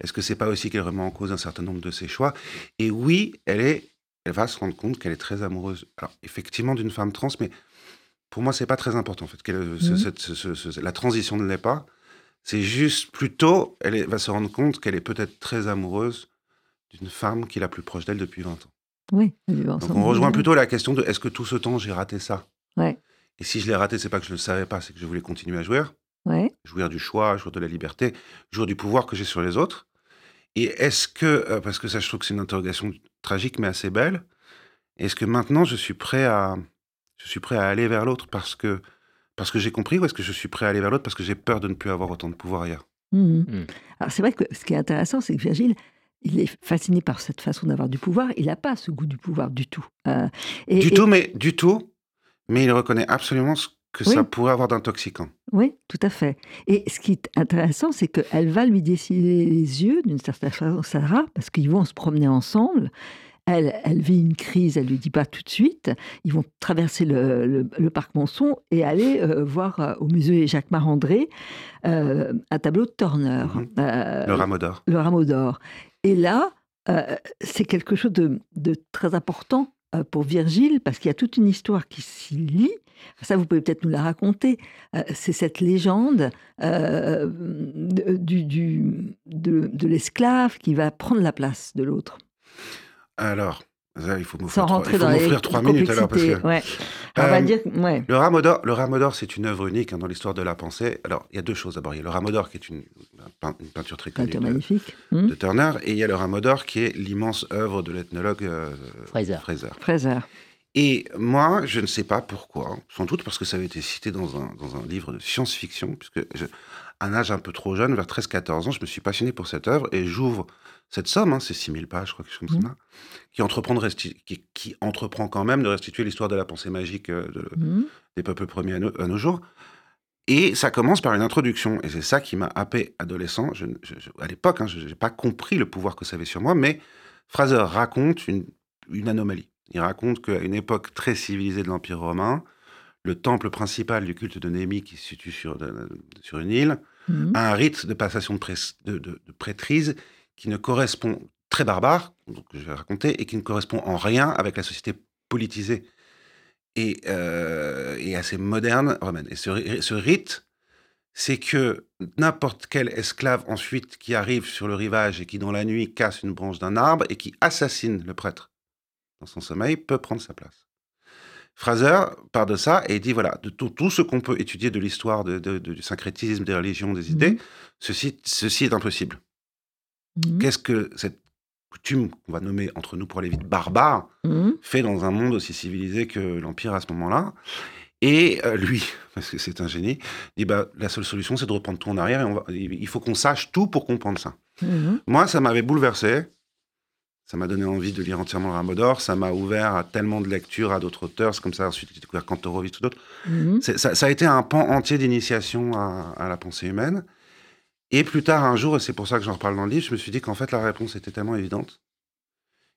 Est-ce que c'est pas aussi qu'elle remet en cause un certain nombre de ses choix? Et oui, elle est, elle va se rendre compte qu'elle est très amoureuse. Alors effectivement d'une femme trans, mais pour moi c'est pas très important en fait. Mmh. cette, ce, la transition ne l'est pas. C'est juste plutôt, elle est, va se rendre compte qu'elle est peut-être très amoureuse d'une femme qui est la plus proche d'elle depuis 20 ans. Oui. Donc on rejoint plutôt la question de est-ce que tout ce temps j'ai raté ça? Ouais. Et si je l'ai raté, c'est pas que je ne le savais pas, c'est que je voulais continuer à jouer. Ouais. Jouir du choix, jouir de la liberté, jouir du pouvoir que j'ai sur les autres. Et est-ce que, euh, parce que ça je trouve que c'est une interrogation tragique mais assez belle, est-ce que maintenant je suis prêt à, je suis prêt à aller vers l'autre parce que, parce que j'ai compris ou est-ce que je suis prêt à aller vers l'autre parce que j'ai peur de ne plus avoir autant de pouvoir ailleurs? Mmh. Mmh. Alors c'est vrai que ce qui est intéressant, c'est que Virgile, il est fasciné par cette façon d'avoir du pouvoir. Il n'a pas ce goût du pouvoir du tout. Euh, et, du tout, mais du tout. Mais il reconnaît absolument ce que ça pourrait avoir d'intoxicant. Oui, tout à fait. Et ce qui est intéressant, c'est qu'elle va lui dessiner les yeux d'une certaine façon, Sarah, parce qu'ils vont se promener ensemble. Elle, elle vit une crise, elle lui dit pas tout de suite. Ils vont traverser le, parc Monson et aller euh, voir euh, au musée Jacques Marandré un tableau de Turner. Mhm. le rameau d'or. Le rameau d'or. Et là, euh, c'est quelque chose de, très important euh, pour Virgile, parce qu'il y a toute une histoire qui s'y lie. Ça, vous pouvez peut-être nous la raconter. Euh, c'est cette légende du, de, de l'esclave qui va prendre la place de l'autre. Alors, il faut m'offrir trois, minutes alors parce que, ouais. On va dire, ouais. Le Rameau le Rameau c'est une œuvre unique hein, dans l'histoire de la pensée. Alors, il y a deux choses d'abord. Il y a le Rameau qui est une, une peinture très connue de, magnifique. de hmm. Turner, et il y a le Rameau qui est l'immense œuvre de l'ethnologue euh, Fraser. Fraser. Fraser. Et moi, je ne sais pas pourquoi, sans doute parce que ça avait été cité dans un, dans un livre de science-fiction, puisque je, un âge un peu trop jeune, vers 13-14 ans, je me suis passionné pour cette œuvre et j'ouvre cette somme, hein, c'est 6000 pages, je crois, quelque chose comme Mmh. ça, qui entreprend, de resti- qui, qui entreprend quand même de restituer l'histoire de la pensée magique euh, de- Mhm. des peuples premiers à, nos- à nos jours. Et ça commence par une introduction. Et c'est ça qui m'a happé adolescent. Je, je- je- à l'époque, hein, je n'ai pas compris le pouvoir que ça avait sur moi, mais Fraser raconte une, une anomalie. Il raconte qu'à une époque très civilisée de l'Empire romain, le temple principal du culte de Némi, qui se situe sur, de- sur une île, Mhm. a un rite de passation de, prêt- de- de- de prêtrise qui ne correspond, très barbare, donc je vais raconter, et qui ne correspond en rien avec la société politisée et, euh, et assez moderne romaine. Et ce, ce rite, c'est que n'importe quel esclave ensuite qui arrive sur le rivage et qui dans la nuit casse une branche d'un arbre et qui assassine le prêtre dans son sommeil peut prendre sa place. Fraser part de ça et dit voilà, de tout, tout ce qu'on peut étudier de l'histoire de- de- de- du syncrétisme, des religions, des idées, Mhm. ceci, ceci est impossible. Mhm. Qu'est-ce que cette coutume qu'on va nommer entre nous pour aller vite barbare Mhm. fait dans un monde aussi civilisé que l'Empire à ce moment-là? Et euh, lui, parce que c'est un génie, dit bah, la seule solution, c'est de reprendre tout en arrière et on va, il faut qu'on sache tout pour comprendre ça. Moi, ça m'avait bouleversé. Ça m'a donné envie de lire entièrement le Ramodor. Ça m'a ouvert à tellement de lectures, à d'autres auteurs. C'est comme ça, ensuite, j'ai découvert Kantorowicz ou d'autres. C'est- Ça, ça a été un pan entier d'initiation à, à la pensée humaine. Et plus tard, un jour, et c'est pour ça que j'en reparle dans le livre, je me suis dit qu'en fait, la réponse était tellement évidente.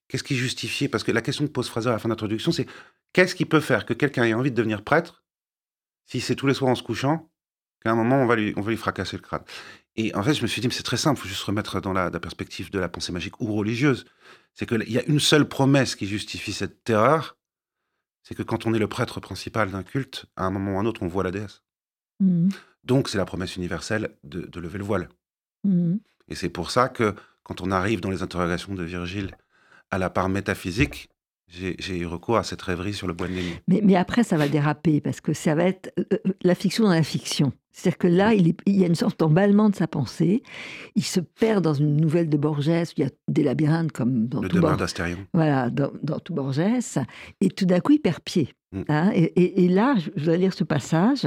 Qu'est-ce qui justifiait? Parce que la question que pose Fraser à la fin d'introduction, c'est qu'est-ce qui peut faire que quelqu'un ait envie de devenir prêtre si c'est tous les soirs en se couchant qu'à un moment, on va lui, on va lui fracasser le crâne? Et en fait, je me suis dit, mais c'est très simple, il faut juste remettre dans la, la perspective de la pensée magique ou religieuse. C'est qu'il y a une seule promesse qui justifie cette terreur, c'est que quand on est le prêtre principal d'un culte, à un moment ou à un autre, on voit la déesse. Mhm. Donc, c'est la promesse universelle de, de lever le voile. Mhm. Et c'est pour ça que, quand on arrive dans les interrogations de Virgile à la part métaphysique, j'ai eu recours à cette rêverie sur le bois de. Mais, mais après, ça va déraper parce que ça va être euh, euh, la fiction dans la fiction. C'est-à-dire que là, il, est- il y a une sorte d'emballement de sa pensée. Il se perd dans une nouvelle de Borges. où Il y a des labyrinthes comme dans Le tout Borges. Voilà, dans, dans tout Borges. Et tout d'un coup, il perd pied. Mm. hein. et, et- et là, je je dois lire ce passage.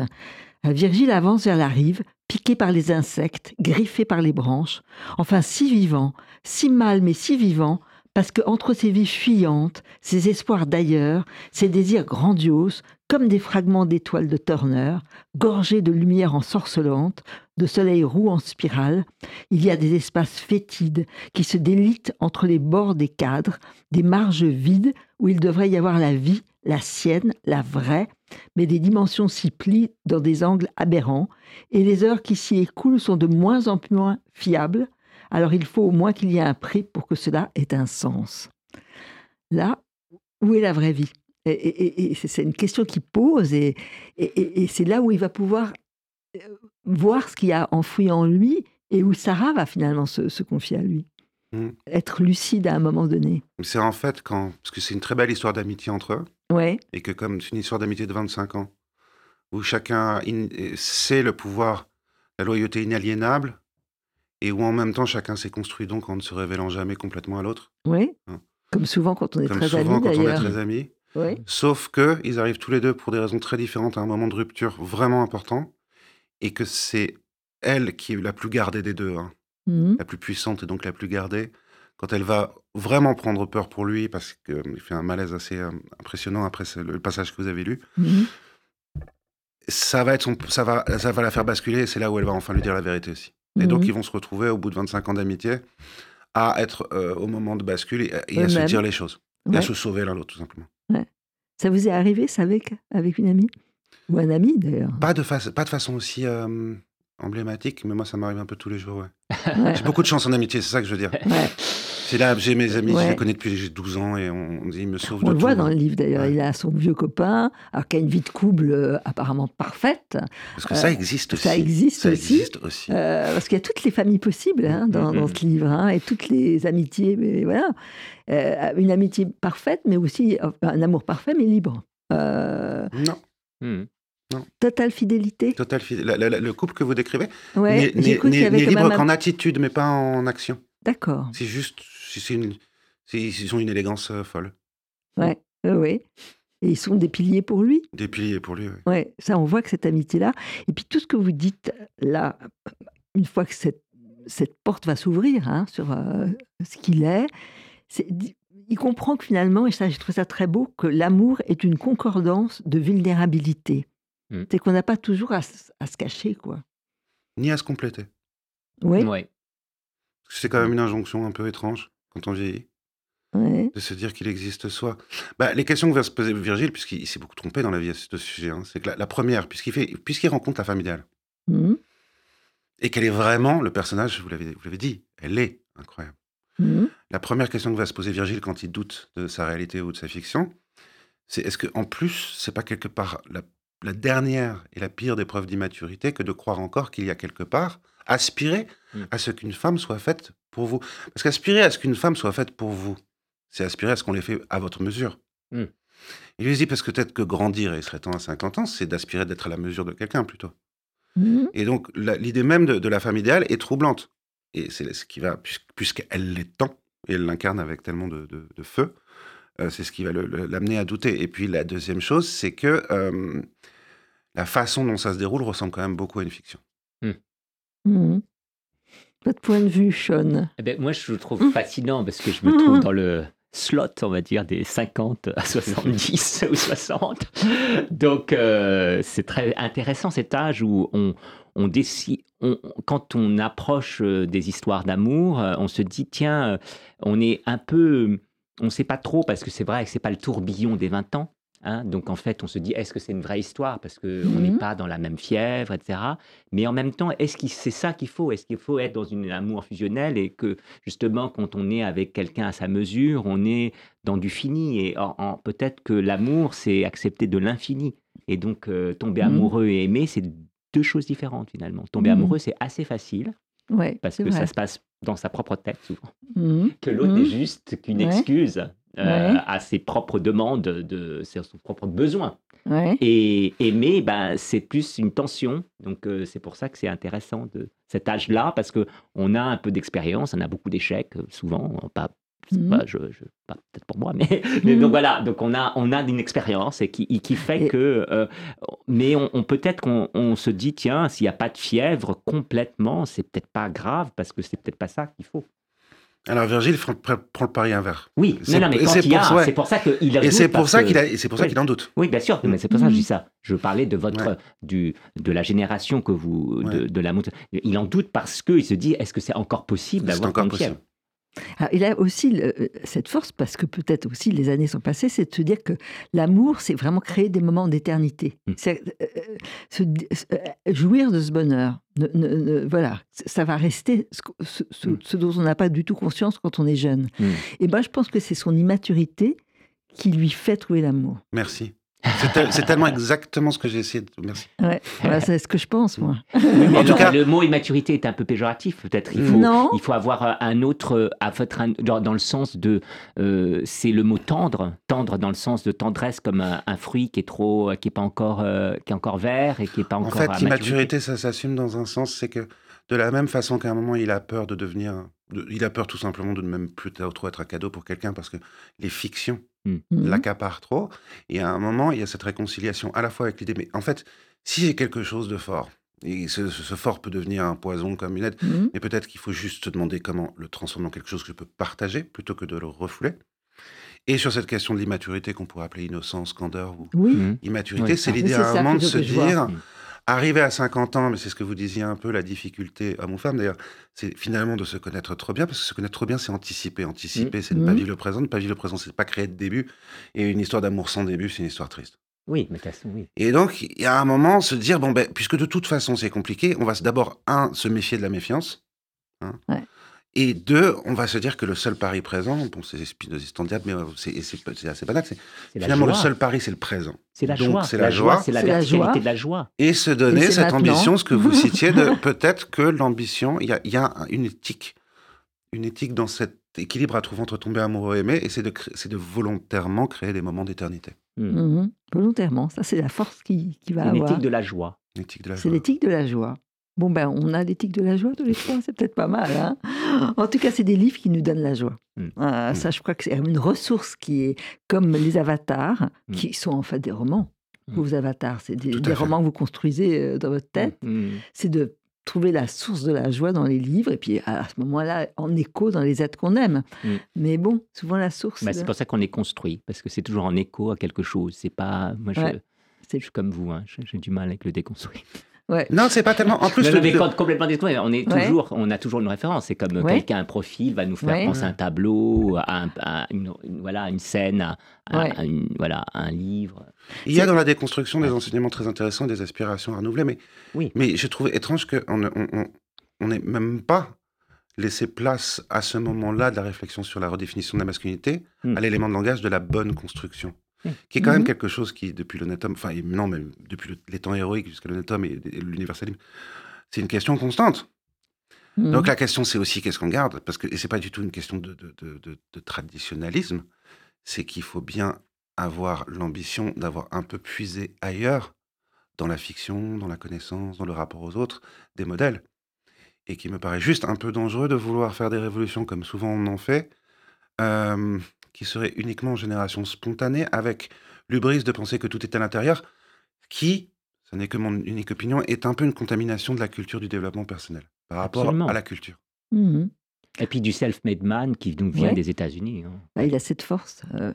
Euh, Virgile avance vers la rive, piqué par les insectes, griffé par les branches. Enfin, si vivant, si mal, mais si vivant, parce que entre ses vies fuyantes, ses espoirs d'ailleurs, ses désirs grandioses, comme des fragments d'étoiles de Turner, gorgés de lumière ensorcelante, de soleil roux en spirale, il y a des espaces fétides qui se délitent entre les bords des cadres, des marges vides où il devrait y avoir la vie, la sienne, la vraie, mais des dimensions s'y plient dans des angles aberrants, et les heures qui s'y écoulent sont de moins en moins fiables, alors il faut au moins qu'il y ait un prix pour que cela ait un sens. Là, où est la vraie vie? Et, et- et- et c'est une question qu'il pose, et, c'est là où il va pouvoir euh, voir ce qu'il y a enfoui en lui, et où Sarah va finalement se, se confier à lui. Mm. Être lucide à un moment donné. C'est en fait quand. Parce que c'est une très belle histoire d'amitié entre eux, Ouais. et que comme c'est une histoire d'amitié de 25 ans, où chacun in- sait le pouvoir, la loyauté inaliénable, et où en même temps chacun s'est construit donc en ne se révélant jamais complètement à l'autre, Oui. Hein. Comme souvent quand on est comme très souvent amis quand on est très amis. Oui. Sauf que ils arrivent tous les deux pour des raisons très différentes à un moment de rupture vraiment important, et que c'est elle qui est la plus gardée des deux, hein, Mhm. la plus puissante et donc la plus gardée. Quand elle va vraiment prendre peur pour lui, parce qu'il fait un malaise assez euh, impressionnant après le passage que vous avez lu, Mhm. ça va, être son, ça, va, ça va la faire basculer, et c'est là où elle va enfin lui dire la vérité aussi. Et donc Mhm. ils vont se retrouver au bout de 25 ans d'amitié à être euh, au moment de bascule et, et à se dire les choses, et à se sauver l'un l'autre tout simplement. Ça vous est arrivé, ça, avec, avec une amie? Ou un ami, d'ailleurs? Pas de, pas de façon aussi euh, emblématique, mais moi ça m'arrive un peu tous les jours. Ouais. J'ai beaucoup de chance en amitié, c'est ça que je veux dire. C'est là, j'ai mes amis, je les connais depuis que j'ai 12 ans et on, on dit, ils me sauvent On de le voit dans le livre, d'ailleurs. Ouais. Il a son vieux copain, alors qui a une vie de couple euh, apparemment parfaite. Parce que ça existe aussi. Ça existe Ça aussi. existe aussi. Euh, parce qu'il y a toutes les familles possibles hein, dans, Mhm. dans ce livre, hein, et toutes les amitiés, mais voilà. Euh, une amitié parfaite, mais aussi euh, un amour parfait, mais libre. Euh, Non, Hmm. totale fidélité. total fidèle. La- la- la- le couple que vous décrivez Ouais, n'est- libre qu'en attitude, mais pas en action. D'accord. C'est juste, c'est c'est une, c'est- ils ont une élégance euh, folle. Ouais, oui, oui. Et ils sont des piliers pour lui. Des piliers pour lui, oui. Ouais, ça, on voit que cette amitié-là. Et puis tout ce que vous dites là, une fois que cette, cette porte va s'ouvrir hein, sur euh, ce qu'il est, c'est, il comprend que finalement, et ça, je trouve ça très beau, que l'amour est une concordance de vulnérabilité. Mm. C'est qu'on n'a pas toujours à se cacher, quoi. Ni à se compléter. Oui, Ouais. C'est quand même une injonction un peu étrange quand on vieillit, de se dire qu'il existe soi. Bah, les questions que va se poser Virgile, puisqu'il il s'est beaucoup trompé dans la vie à ce sujet, hein, c'est que la, la première, puisqu'il fait, puisqu'il rencontre la femme idéale, Mhm, et qu'elle est vraiment le personnage, vous l'avez, dit, elle est incroyable. mhm, La première question que va se poser Virgile quand il doute de sa réalité ou de sa fiction, c'est est-ce que en plus, c'est pas quelque part la, la dernière et la pire des preuves d'immaturité que de croire encore qu'il y a quelque part aspirer Mm. à ce qu'une femme soit faite pour vous Parce qu'aspirer à ce qu'une femme soit faite pour vous, c'est aspirer à ce qu'on les fait à votre mesure. Mm. Il lui dit parce que peut-être que grandir, et il serait temps à 50 ans, c'est d'aspirer d'être à la mesure de quelqu'un plutôt. mhm. Et donc, l'idée même de, de la femme idéale est troublante. Et c'est ce qui va, puis- puisqu'elle l'est tant, et elle l'incarne avec tellement de, de- de feu, euh, c'est ce qui va l'amener à douter. Et puis, la deuxième chose, c'est que euh, la façon dont ça se déroule ressemble quand même beaucoup à une fiction. Mhm. Votre point de vue, Sean Eh ben, moi, je le Mmh. trouve fascinant parce que je me trouve dans le slot, on va dire, des 50 à 70 ou 60. Donc, euh, c'est très intéressant cet âge où on, on décide, on- quand on approche euh, des histoires d'amour, euh, on se dit, tiens, on est un peu, on ne sait pas trop parce que c'est vrai que c'est pas le tourbillon des 20 ans. Hein. donc en fait, on se dit, est-ce que c'est une vraie histoire? Parce qu'on n'est Mhm. pas dans la même fièvre, etc. Mais en même temps, est-ce que c'est ça qu'il faut? Est-ce qu'il faut être dans une- un amour fusionnel et que justement, quand on est avec quelqu'un à sa mesure, on est dans du fini? Et en- en- peut-être que l'amour, c'est accepter de l'infini. Et donc, euh, tomber Mhm. amoureux et aimer, c'est deux choses différentes finalement. Tomber Mhm. amoureux, c'est assez facile Ouais, parce que vrai. ça se passe dans sa propre tête souvent. Que l'autre n'est juste qu'une Ouais. excuse Ouais. à ses propres demandes, de ses son propre besoin. Ouais. Et aimer, ben, c'est plus une tension. Donc, euh, c'est pour ça que c'est intéressant de cet âge-là, parce que on a un peu d'expérience, on a beaucoup d'échecs, euh, souvent. Pas, Mhm. pas, je, je- pas peut-être pour moi, mais, mais Mhm. donc voilà. Donc, on a, on a une expérience et qui, qui fait Et- que. euh, mais on, on- peut-être qu'on on se dit, tiens, s'il n'y a pas de fièvre complètement, c'est peut-être pas grave, parce que c'est peut-être pas ça qu'il faut. Alors, Virgile prend, le pari inverse. Oui, C'est- non, non, mais quand c'est il y a, ouais. c'est pour ça qu'il a Et c'est pour ça que- qu'il a- et c'est pour ça qu'il en doute. Oui, bien sûr, mais c'est pour ça que je dis Mhm. ça. Je parlais de votre, Ouais. du, de la génération que vous, de, Ouais. de la montre. Il en doute parce qu'il se dit, est-ce que c'est encore possible d'avoir encore possible. Alors, il a aussi le- euh, cette force, parce que peut-être aussi les années sont passées, c'est de se dire que l'amour, c'est vraiment créer des moments d'éternité. Mm. C'est euh, euh, se euh, jouir de ce bonheur. Ne- ne- ne- voilà, ça va rester ce, que- ce- ce- Mm. ce dont on n'a pas du tout conscience quand on est jeune. Mm. Et ben, je pense que c'est son immaturité qui lui fait trouver l'amour. Merci. C'est tel- c'est tellement exactement ce que j'ai essayé de. Merci. Ouais, voilà, c'est ce que je pense, moi. Mais En tout cas- le mot immaturité est un peu péjoratif, peut-être. Il faut, Non. il faut avoir euh, un autre, euh, à votre, un- dans, le sens de, euh, c'est le mot tendre, tendre dans le sens de tendresse comme un, un fruit qui est trop, qui est pas encore, euh, qui est encore vert et qui est pas En encore fait, à l'immaturité, ça s'assume dans un sens, c'est que de la même façon qu'à un moment, il a peur de devenir. de- il a peur tout simplement de ne même plus trop être un cadeau pour quelqu'un parce que les fictions Mhm. l'accaparent trop. Et à un moment, il y a cette réconciliation à la fois avec l'idée, mais en fait, si j'ai quelque chose de fort, et ce, ce- ce fort peut devenir un poison comme une aide, Mhm. mais peut-être qu'il faut juste se demander comment le transformer en quelque chose que je peux partager plutôt que de le refouler. Et sur cette question de l'immaturité qu'on pourrait appeler innocence, candeur ou Oui, immaturité, Oui. c'est Ah, l'idée à un moment de se vois. Arriver à 50 ans, mais c'est ce que vous disiez un peu, la difficulté, à mon femme d'ailleurs, c'est finalement de se connaître trop bien, parce que se connaître trop bien, c'est anticiper. Anticiper, c'est ne pas Mhm. vivre le présent, ne pas vivre le présent, c'est pas créer de début. Et une histoire d'amour sans début, c'est une histoire triste. Oui, mais de toute façon, oui. Et donc, il y a un moment, se dire, bon, ben, puisque de toute façon c'est compliqué, on va d'abord, un, se méfier de la méfiance. hein. Ouais. Et deux, on va se dire que le seul pari présent, bon, c'est Spinoziste diable, mais euh, c'est c'est- c'est assez banal, c'est la finalement le seul pari, c'est le présent. C'est la Donc, joie. c'est la joie. C'est la C'est la verticalité joie. de la joie. Et se donner cette maintenant. ambition, ce que vous citiez, de peut-être que l'ambition, il y a, il y a un- une éthique, une éthique dans cet équilibre à trouver entre tomber amoureux et aimer, et c'est de, de volontairement créer des moments d'éternité. Mm. Mhm. volontairement. Ça, c'est la force qui, qui va Une avoir. éthique de la joie. L'éthique de la C'est l'éthique de la joie. Bon, ben, on a l'éthique de la joie tous les trois, c'est peut-être pas mal. Hein en tout cas, c'est des livres qui nous donnent la joie. Mm. Euh, Mm. Ça, je crois que c'est une ressource qui est comme les avatars, Mm. qui sont en fait des romans. Mm. Vos avatars, c'est des, romans que vous construisez euh, dans votre tête. C'est de trouver la source de la joie dans les livres et puis à ce moment-là, en écho dans les êtres qu'on aime. Mm. Mais bon, souvent la source. Bah, de- c'est pour ça qu'on est construit, parce que c'est toujours en écho à quelque chose. C'est pas. Moi, je, Ouais. je suis comme vous, hein, j'ai j'ai du mal avec le déconstruit. Ouais. Non, c'est pas tellement. En plus, Non, le- non, mais complètement déconstruit, on est Ouais. toujours, on a toujours une référence. C'est comme Ouais. quelqu'un, un profil va nous faire Ouais. penser à un tableau, à, un- à une, une- voilà, une scène, à, à- Ouais. à une- voilà, à un livre. il y a dans la déconstruction des enseignements très intéressants, des aspirations à renouveler, mais, Oui. mais j'ai trouvé étrange qu'on n'ait on, on, même pas laissé place à ce moment-là de la réflexion sur la redéfinition de la masculinité Mm. à l'élément de langage de la bonne construction. Qui est quand même Mhm. quelque chose qui, depuis l'honnête homme, enfin, non, même depuis le- les temps héroïques jusqu'à l'honnête homme et, et l'universalisme, c'est une question constante. Mm. Donc la question, c'est aussi qu'est-ce qu'on garde? Parce que c'est pas du tout une question de, de, de- de- de traditionnalisme. C'est qu'il faut bien avoir l'ambition d'avoir un peu puisé ailleurs, dans la fiction, dans la connaissance, dans le rapport aux autres, des modèles. Et qui me paraît juste un peu dangereux de vouloir faire des révolutions comme souvent on en fait, euh, qui seraient uniquement en génération spontanée, avec l'ubris de penser que tout est à l'intérieur, qui, ce n'est que mon unique opinion, est un peu une contamination de la culture du développement personnel par rapport Absolument. à la culture. Mhm. Et puis du self-made man qui nous vient Ouais. des États-Unis. hein. Bah, il a cette force. euh,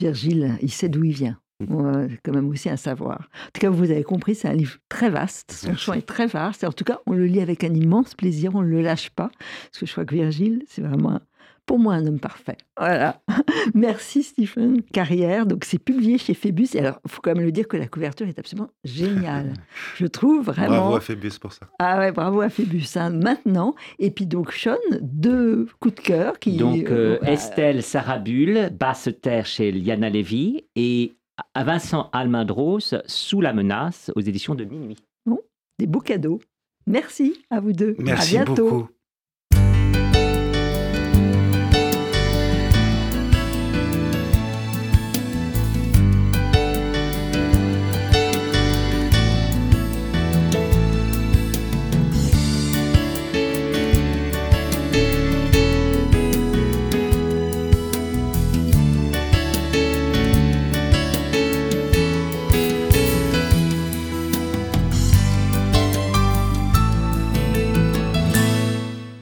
Virgile, il sait d'où il vient. Mm. Ouais, c'est quand même aussi un savoir. En tout cas, vous avez compris, c'est un livre très vaste. Son Merci. champ est très vaste. Et en tout cas, on le lit avec un immense plaisir. On ne le lâche pas. Parce que je crois que Virgile, c'est vraiment, un- pour moi, un homme parfait. Voilà. Merci, Stephen. Carrière. Donc, c'est publié chez Phébus. Et alors, il faut quand même le dire que la couverture est absolument géniale. Je trouve vraiment. Bravo à Phébus pour ça. Ah ouais, bravo à Phébus. hein. Maintenant. Et puis, donc, Sean, deux coups de cœur qui. Donc euh, euh, Estelle Sarabul, Basse Terre chez Liana Levy et à Vincent Almendros, Sous la menace aux éditions de Minuit. des beaux cadeaux. Merci à vous deux. Merci à bientôt. beaucoup.